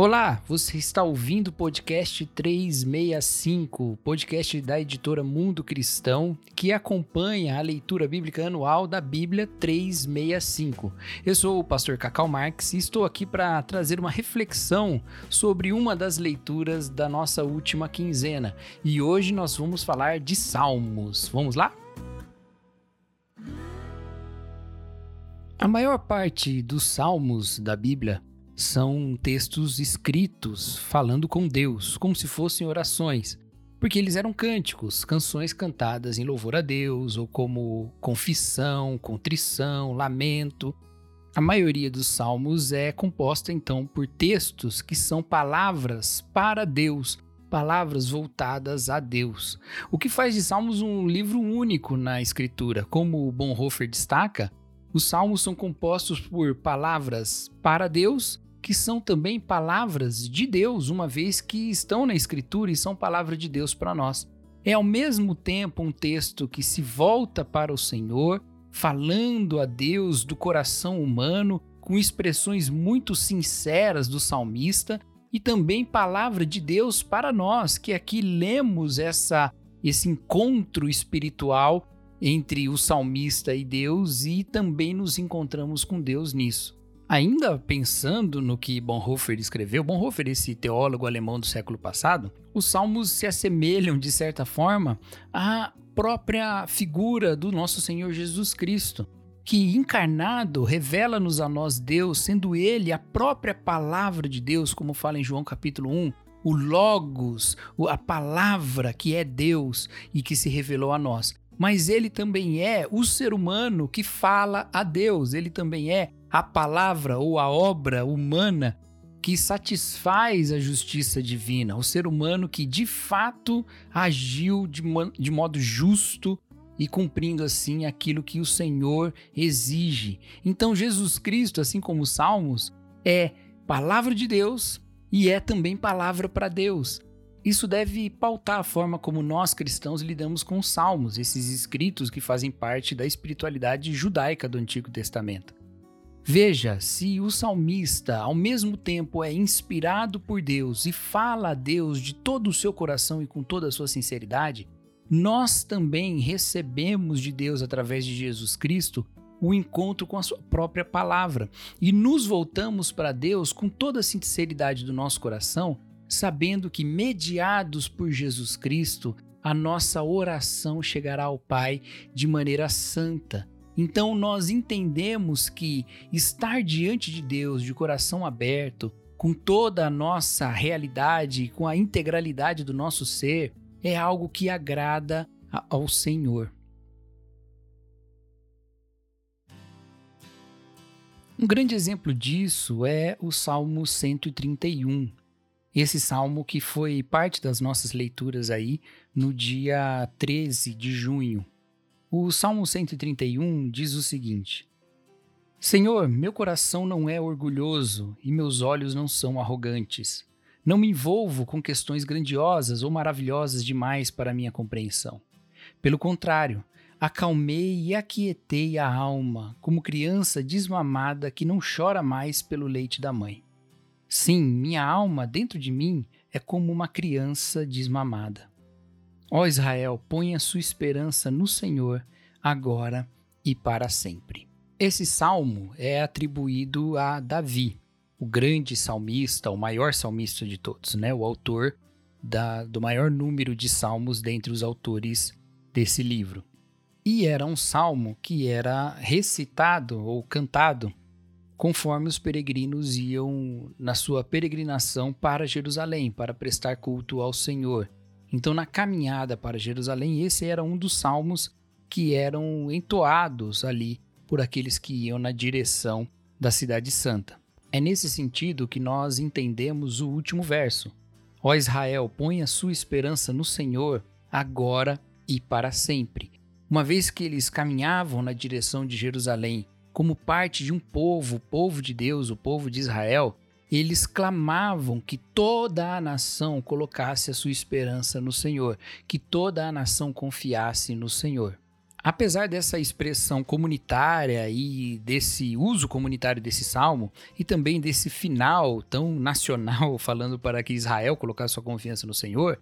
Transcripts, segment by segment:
Olá, você está ouvindo o podcast 365, podcast da editora Mundo Cristão, que acompanha a leitura bíblica anual da Bíblia 365. Eu sou o pastor Cacau Marques e estou aqui para trazer uma reflexão sobre uma das leituras da nossa última quinzena. E hoje nós vamos falar de Salmos. Vamos lá? A maior parte dos salmos da Bíblia são textos escritos falando com Deus, como se fossem orações, porque eles eram cânticos, canções cantadas em louvor a Deus, ou como confissão, contrição, lamento. A maioria dos salmos é composta então por textos que são palavras para Deus, palavras voltadas a Deus. O que faz de Salmos um livro único na escritura, como Bonhoeffer destaca. Os salmos são compostos por palavras para Deus que são também palavras de Deus, uma vez que estão na Escritura e são palavra de Deus para nós. É ao mesmo tempo um texto que se volta para o Senhor, falando a Deus do coração humano, com expressões muito sinceras do salmista, e também palavra de Deus para nós, que aqui lemos essa esse encontro espiritual entre o salmista e Deus e também nos encontramos com Deus nisso. Ainda pensando no que Bonhoeffer escreveu, Bonhoeffer, esse teólogo alemão do século passado, os salmos se assemelham, de certa forma, à própria figura do nosso Senhor Jesus Cristo, que encarnado revela-nos a nós Deus, sendo Ele a própria palavra de Deus, como fala em João capítulo 1, o Logos, a palavra que é Deus e que se revelou a nós. Mas ele também é o ser humano que fala a Deus, ele também é a palavra ou a obra humana que satisfaz a justiça divina, o ser humano que de fato agiu de, de modo justo e cumprindo assim aquilo que o Senhor exige. Então, Jesus Cristo, assim como os Salmos, é palavra de Deus e é também palavra para Deus. Isso deve pautar a forma como nós cristãos lidamos com os salmos, esses escritos que fazem parte da espiritualidade judaica do Antigo Testamento. Veja, se o salmista ao mesmo tempo é inspirado por Deus e fala a Deus de todo o seu coração e com toda a sua sinceridade, nós também recebemos de Deus através de Jesus Cristo o encontro com a sua própria palavra. E nos voltamos para Deus com toda a sinceridade do nosso coração, sabendo que mediados por Jesus Cristo, a nossa oração chegará ao Pai de maneira santa então nós entendemos que estar diante de Deus de coração aberto, com toda a nossa realidade, com a integralidade do nosso ser, é algo que agrada ao Senhor. Um grande exemplo disso é o Salmo 131. Esse salmo que foi parte das nossas leituras aí no dia 13 de junho. O Salmo 131 diz o seguinte: Senhor, meu coração não é orgulhoso e meus olhos não são arrogantes. Não me envolvo com questões grandiosas ou maravilhosas demais para minha compreensão. Pelo contrário, acalmei e aquietei a alma, como criança desmamada que não chora mais pelo leite da mãe. Sim, minha alma dentro de mim é como uma criança desmamada. Ó Israel, ponha sua esperança no Senhor, agora e para sempre. Esse salmo é atribuído a Davi, o grande salmista, o maior salmista de todos, né? o autor da, do maior número de salmos dentre os autores desse livro. E era um salmo que era recitado ou cantado conforme os peregrinos iam na sua peregrinação para Jerusalém para prestar culto ao Senhor. Então, na caminhada para Jerusalém, esse era um dos salmos que eram entoados ali por aqueles que iam na direção da Cidade Santa. É nesse sentido que nós entendemos o último verso. Ó Israel, põe a sua esperança no Senhor, agora e para sempre. Uma vez que eles caminhavam na direção de Jerusalém como parte de um povo, o povo de Deus, o povo de Israel, eles clamavam que toda a nação colocasse a sua esperança no Senhor, que toda a nação confiasse no Senhor. Apesar dessa expressão comunitária e desse uso comunitário desse salmo, e também desse final tão nacional, falando para que Israel colocasse sua confiança no Senhor,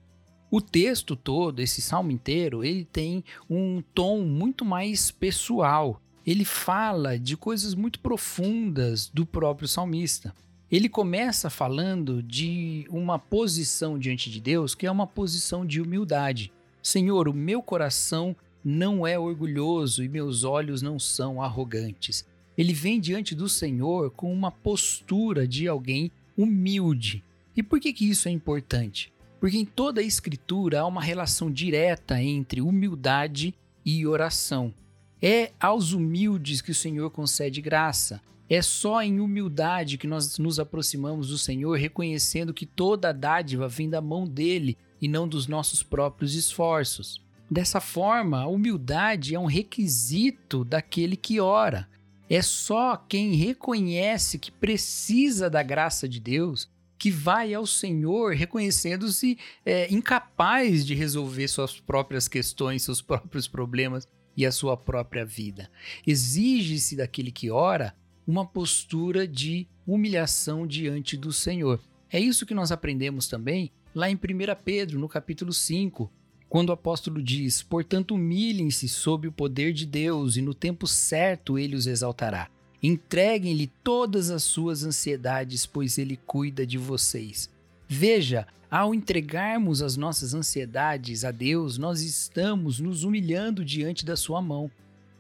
o texto todo, esse salmo inteiro, ele tem um tom muito mais pessoal. Ele fala de coisas muito profundas do próprio salmista. Ele começa falando de uma posição diante de Deus que é uma posição de humildade. Senhor, o meu coração não é orgulhoso e meus olhos não são arrogantes. Ele vem diante do Senhor com uma postura de alguém humilde. E por que, que isso é importante? Porque em toda a Escritura há uma relação direta entre humildade e oração. É aos humildes que o Senhor concede graça. É só em humildade que nós nos aproximamos do Senhor, reconhecendo que toda a dádiva vem da mão dele e não dos nossos próprios esforços. Dessa forma, a humildade é um requisito daquele que ora. É só quem reconhece que precisa da graça de Deus que vai ao Senhor reconhecendo-se é, incapaz de resolver suas próprias questões, seus próprios problemas e a sua própria vida. Exige-se daquele que ora uma postura de humilhação diante do Senhor. É isso que nós aprendemos também lá em 1 Pedro, no capítulo 5, quando o apóstolo diz: Portanto, humilhem-se sob o poder de Deus, e no tempo certo ele os exaltará. Entreguem-lhe todas as suas ansiedades, pois ele cuida de vocês. Veja, ao entregarmos as nossas ansiedades a Deus, nós estamos nos humilhando diante da Sua mão.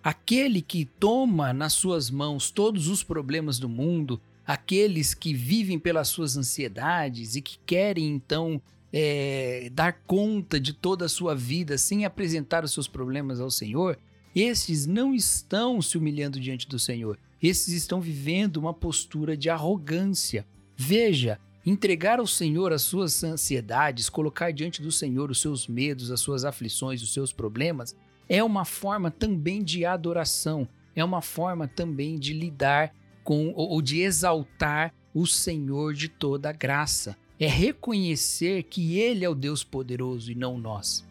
Aquele que toma nas suas mãos todos os problemas do mundo, aqueles que vivem pelas suas ansiedades e que querem então é, dar conta de toda a sua vida sem apresentar os seus problemas ao Senhor, esses não estão se humilhando diante do Senhor. Esses estão vivendo uma postura de arrogância. Veja, entregar ao Senhor as suas ansiedades, colocar diante do Senhor os seus medos, as suas aflições, os seus problemas, é uma forma também de adoração, é uma forma também de lidar com ou de exaltar o Senhor de toda graça é reconhecer que Ele é o Deus poderoso e não nós.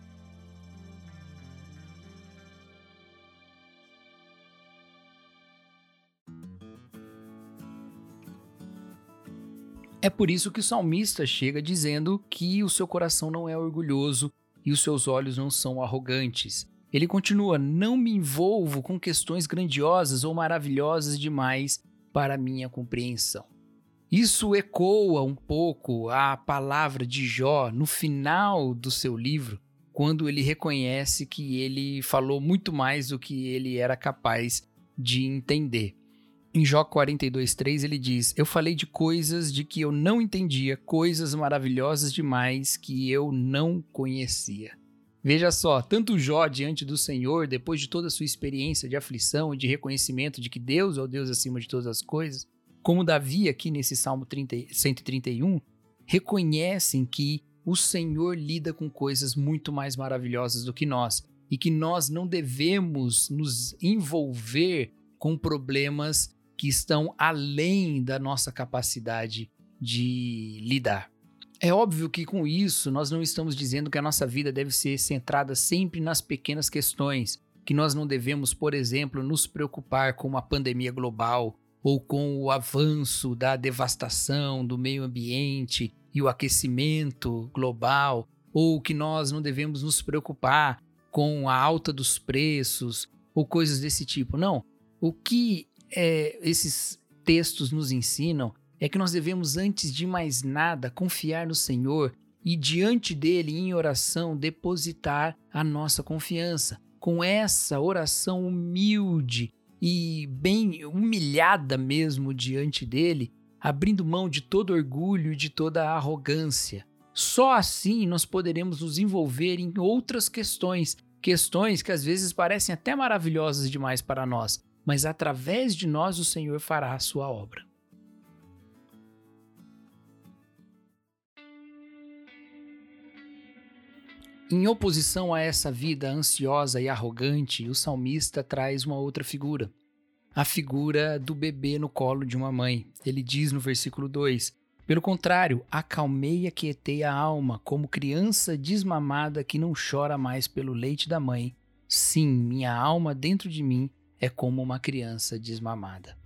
É por isso que o salmista chega dizendo que o seu coração não é orgulhoso e os seus olhos não são arrogantes. Ele continua: Não me envolvo com questões grandiosas ou maravilhosas demais para minha compreensão. Isso ecoa um pouco a palavra de Jó no final do seu livro, quando ele reconhece que ele falou muito mais do que ele era capaz de entender. Em Jó 42:3 ele diz: Eu falei de coisas de que eu não entendia, coisas maravilhosas demais que eu não conhecia. Veja só, tanto Jó diante do Senhor, depois de toda a sua experiência de aflição e de reconhecimento de que Deus é o Deus acima de todas as coisas, como Davi, aqui nesse Salmo 30, 131, reconhecem que o Senhor lida com coisas muito mais maravilhosas do que nós e que nós não devemos nos envolver com problemas que estão além da nossa capacidade de lidar. É óbvio que com isso nós não estamos dizendo que a nossa vida deve ser centrada sempre nas pequenas questões, que nós não devemos, por exemplo, nos preocupar com uma pandemia global ou com o avanço da devastação do meio ambiente e o aquecimento global, ou que nós não devemos nos preocupar com a alta dos preços ou coisas desse tipo. Não. O que é, esses textos nos ensinam é que nós devemos, antes de mais nada, confiar no Senhor e, diante dele, em oração, depositar a nossa confiança. Com essa oração humilde e bem humilhada mesmo diante dele, abrindo mão de todo orgulho e de toda arrogância. Só assim nós poderemos nos envolver em outras questões, questões que às vezes parecem até maravilhosas demais para nós, mas através de nós o Senhor fará a sua obra. Em oposição a essa vida ansiosa e arrogante, o salmista traz uma outra figura. A figura do bebê no colo de uma mãe. Ele diz no versículo 2: Pelo contrário, acalmei e aquietei a alma, como criança desmamada que não chora mais pelo leite da mãe, Sim, minha alma dentro de mim é como uma criança desmamada.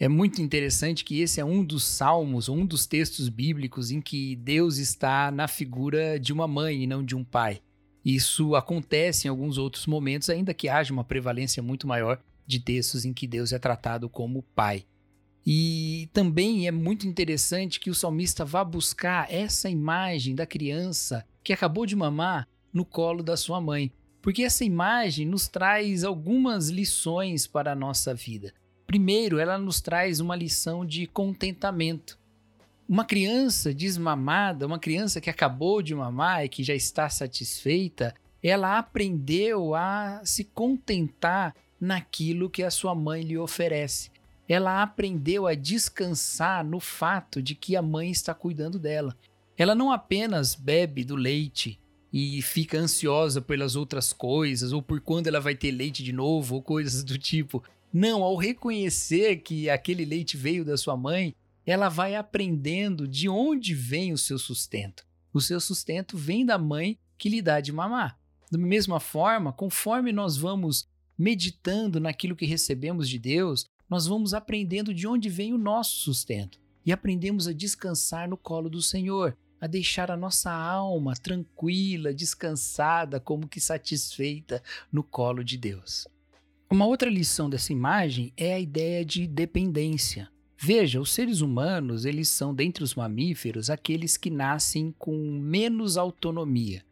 É muito interessante que esse é um dos salmos, um dos textos bíblicos em que Deus está na figura de uma mãe e não de um pai. Isso acontece em alguns outros momentos, ainda que haja uma prevalência muito maior de textos em que Deus é tratado como pai. E também é muito interessante que o salmista vá buscar essa imagem da criança que acabou de mamar no colo da sua mãe, porque essa imagem nos traz algumas lições para a nossa vida. Primeiro, ela nos traz uma lição de contentamento. Uma criança desmamada, uma criança que acabou de mamar e que já está satisfeita, ela aprendeu a se contentar naquilo que a sua mãe lhe oferece. Ela aprendeu a descansar no fato de que a mãe está cuidando dela. Ela não apenas bebe do leite e fica ansiosa pelas outras coisas, ou por quando ela vai ter leite de novo, ou coisas do tipo. Não, ao reconhecer que aquele leite veio da sua mãe, ela vai aprendendo de onde vem o seu sustento. O seu sustento vem da mãe que lhe dá de mamar. Da mesma forma, conforme nós vamos meditando naquilo que recebemos de Deus, nós vamos aprendendo de onde vem o nosso sustento e aprendemos a descansar no colo do Senhor a deixar a nossa alma tranquila, descansada, como que satisfeita no colo de Deus. Uma outra lição dessa imagem é a ideia de dependência. Veja, os seres humanos, eles são dentre os mamíferos aqueles que nascem com menos autonomia.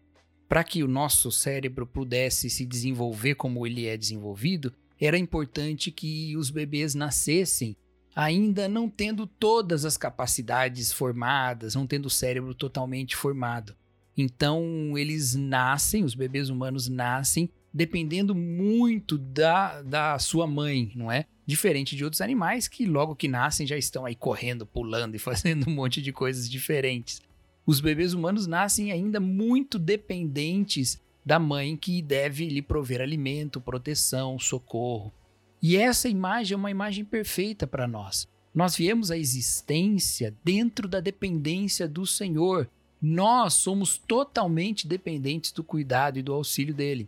Para que o nosso cérebro pudesse se desenvolver como ele é desenvolvido, era importante que os bebês nascessem ainda não tendo todas as capacidades formadas, não tendo o cérebro totalmente formado. Então, eles nascem, os bebês humanos nascem dependendo muito da, da sua mãe, não é? Diferente de outros animais que logo que nascem já estão aí correndo, pulando e fazendo um monte de coisas diferentes. Os bebês humanos nascem ainda muito dependentes da mãe que deve lhe prover alimento, proteção, socorro. E essa imagem é uma imagem perfeita para nós. Nós viemos à existência dentro da dependência do Senhor. Nós somos totalmente dependentes do cuidado e do auxílio dele.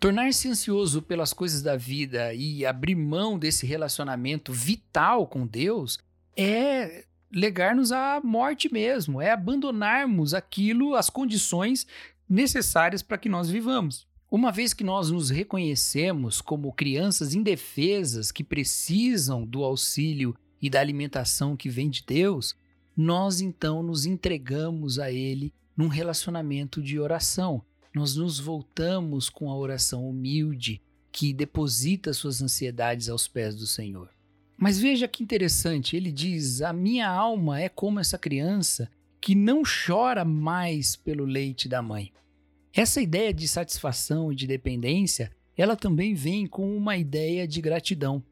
Tornar-se ansioso pelas coisas da vida e abrir mão desse relacionamento vital com Deus é legar-nos à morte mesmo, é abandonarmos aquilo, as condições necessárias para que nós vivamos. Uma vez que nós nos reconhecemos como crianças indefesas que precisam do auxílio e da alimentação que vem de Deus, nós então nos entregamos a Ele num relacionamento de oração. Nós nos voltamos com a oração humilde que deposita suas ansiedades aos pés do Senhor. Mas veja que interessante, ele diz: A minha alma é como essa criança que não chora mais pelo leite da mãe. Essa ideia de satisfação e de dependência, ela também vem com uma ideia de gratidão.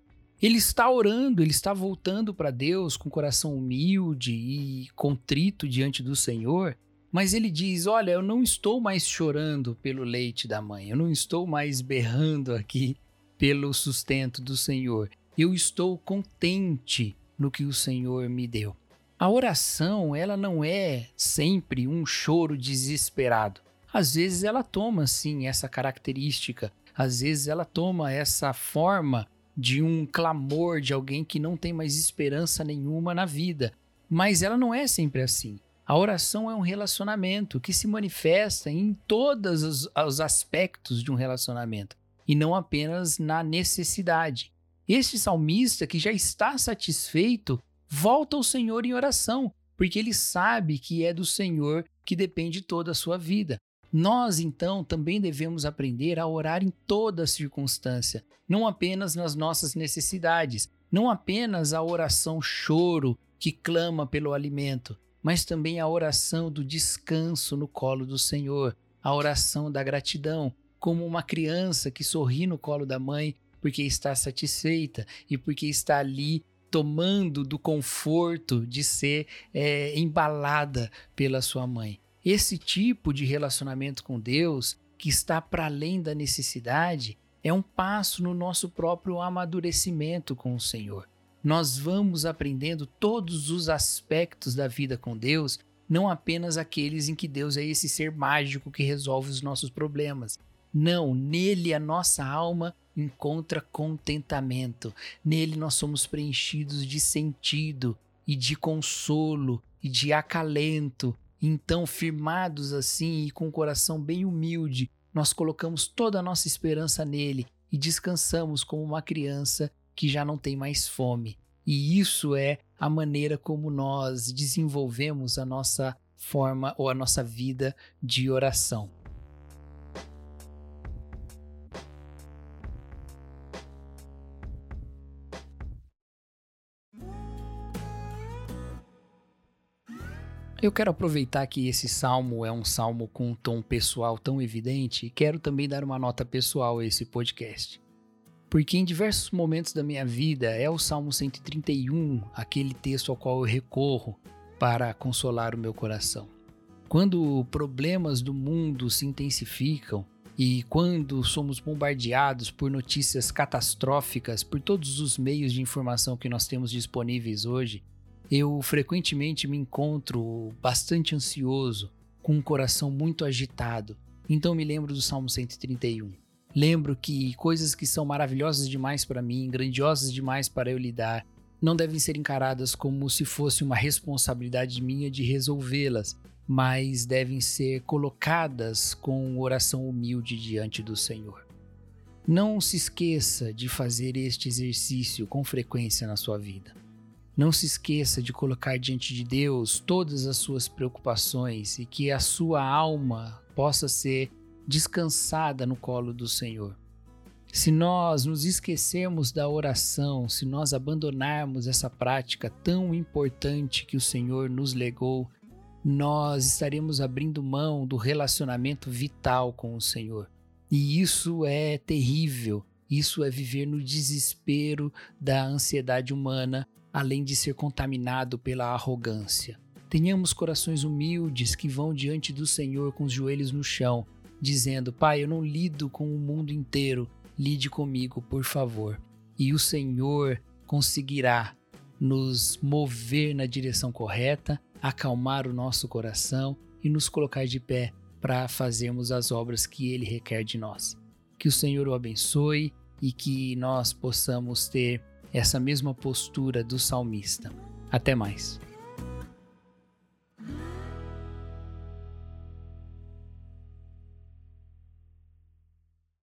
Ele está orando, ele está voltando para Deus com coração humilde e contrito diante do Senhor, mas ele diz: Olha, eu não estou mais chorando pelo leite da mãe, eu não estou mais berrando aqui pelo sustento do Senhor, eu estou contente no que o Senhor me deu. A oração, ela não é sempre um choro desesperado. Às vezes ela toma sim essa característica, às vezes ela toma essa forma de um clamor de alguém que não tem mais esperança nenhuma na vida. Mas ela não é sempre assim. A oração é um relacionamento que se manifesta em todos os, os aspectos de um relacionamento e não apenas na necessidade. Este salmista que já está satisfeito volta ao Senhor em oração, porque ele sabe que é do Senhor que depende toda a sua vida. Nós, então, também devemos aprender a orar em toda circunstância, não apenas nas nossas necessidades, não apenas a oração choro que clama pelo alimento, mas também a oração do descanso no colo do Senhor, a oração da gratidão, como uma criança que sorri no colo da mãe porque está satisfeita e porque está ali tomando do conforto de ser é, embalada pela sua mãe. Esse tipo de relacionamento com Deus, que está para além da necessidade, é um passo no nosso próprio amadurecimento com o Senhor. Nós vamos aprendendo todos os aspectos da vida com Deus, não apenas aqueles em que Deus é esse ser mágico que resolve os nossos problemas, Não, nele a nossa alma encontra contentamento. Nele nós somos preenchidos de sentido e de consolo e de acalento. Então, firmados assim e com o coração bem humilde, nós colocamos toda a nossa esperança nele e descansamos como uma criança que já não tem mais fome. E isso é a maneira como nós desenvolvemos a nossa forma ou a nossa vida de oração. Eu quero aproveitar que esse salmo é um salmo com um tom pessoal tão evidente e quero também dar uma nota pessoal a esse podcast. Porque em diversos momentos da minha vida é o Salmo 131 aquele texto ao qual eu recorro para consolar o meu coração. Quando problemas do mundo se intensificam e quando somos bombardeados por notícias catastróficas por todos os meios de informação que nós temos disponíveis hoje, eu frequentemente me encontro bastante ansioso, com um coração muito agitado. Então me lembro do Salmo 131. Lembro que coisas que são maravilhosas demais para mim, grandiosas demais para eu lidar, não devem ser encaradas como se fosse uma responsabilidade minha de resolvê-las, mas devem ser colocadas com oração humilde diante do Senhor. Não se esqueça de fazer este exercício com frequência na sua vida. Não se esqueça de colocar diante de Deus todas as suas preocupações e que a sua alma possa ser descansada no colo do Senhor. Se nós nos esquecermos da oração, se nós abandonarmos essa prática tão importante que o Senhor nos legou, nós estaremos abrindo mão do relacionamento vital com o Senhor. E isso é terrível. Isso é viver no desespero da ansiedade humana além de ser contaminado pela arrogância. Tenhamos corações humildes que vão diante do Senhor com os joelhos no chão, dizendo: Pai, eu não lido com o mundo inteiro, lide comigo, por favor. E o Senhor conseguirá nos mover na direção correta, acalmar o nosso coração e nos colocar de pé para fazermos as obras que Ele requer de nós. Que o Senhor o abençoe e que nós possamos ter essa mesma postura do salmista. Até mais.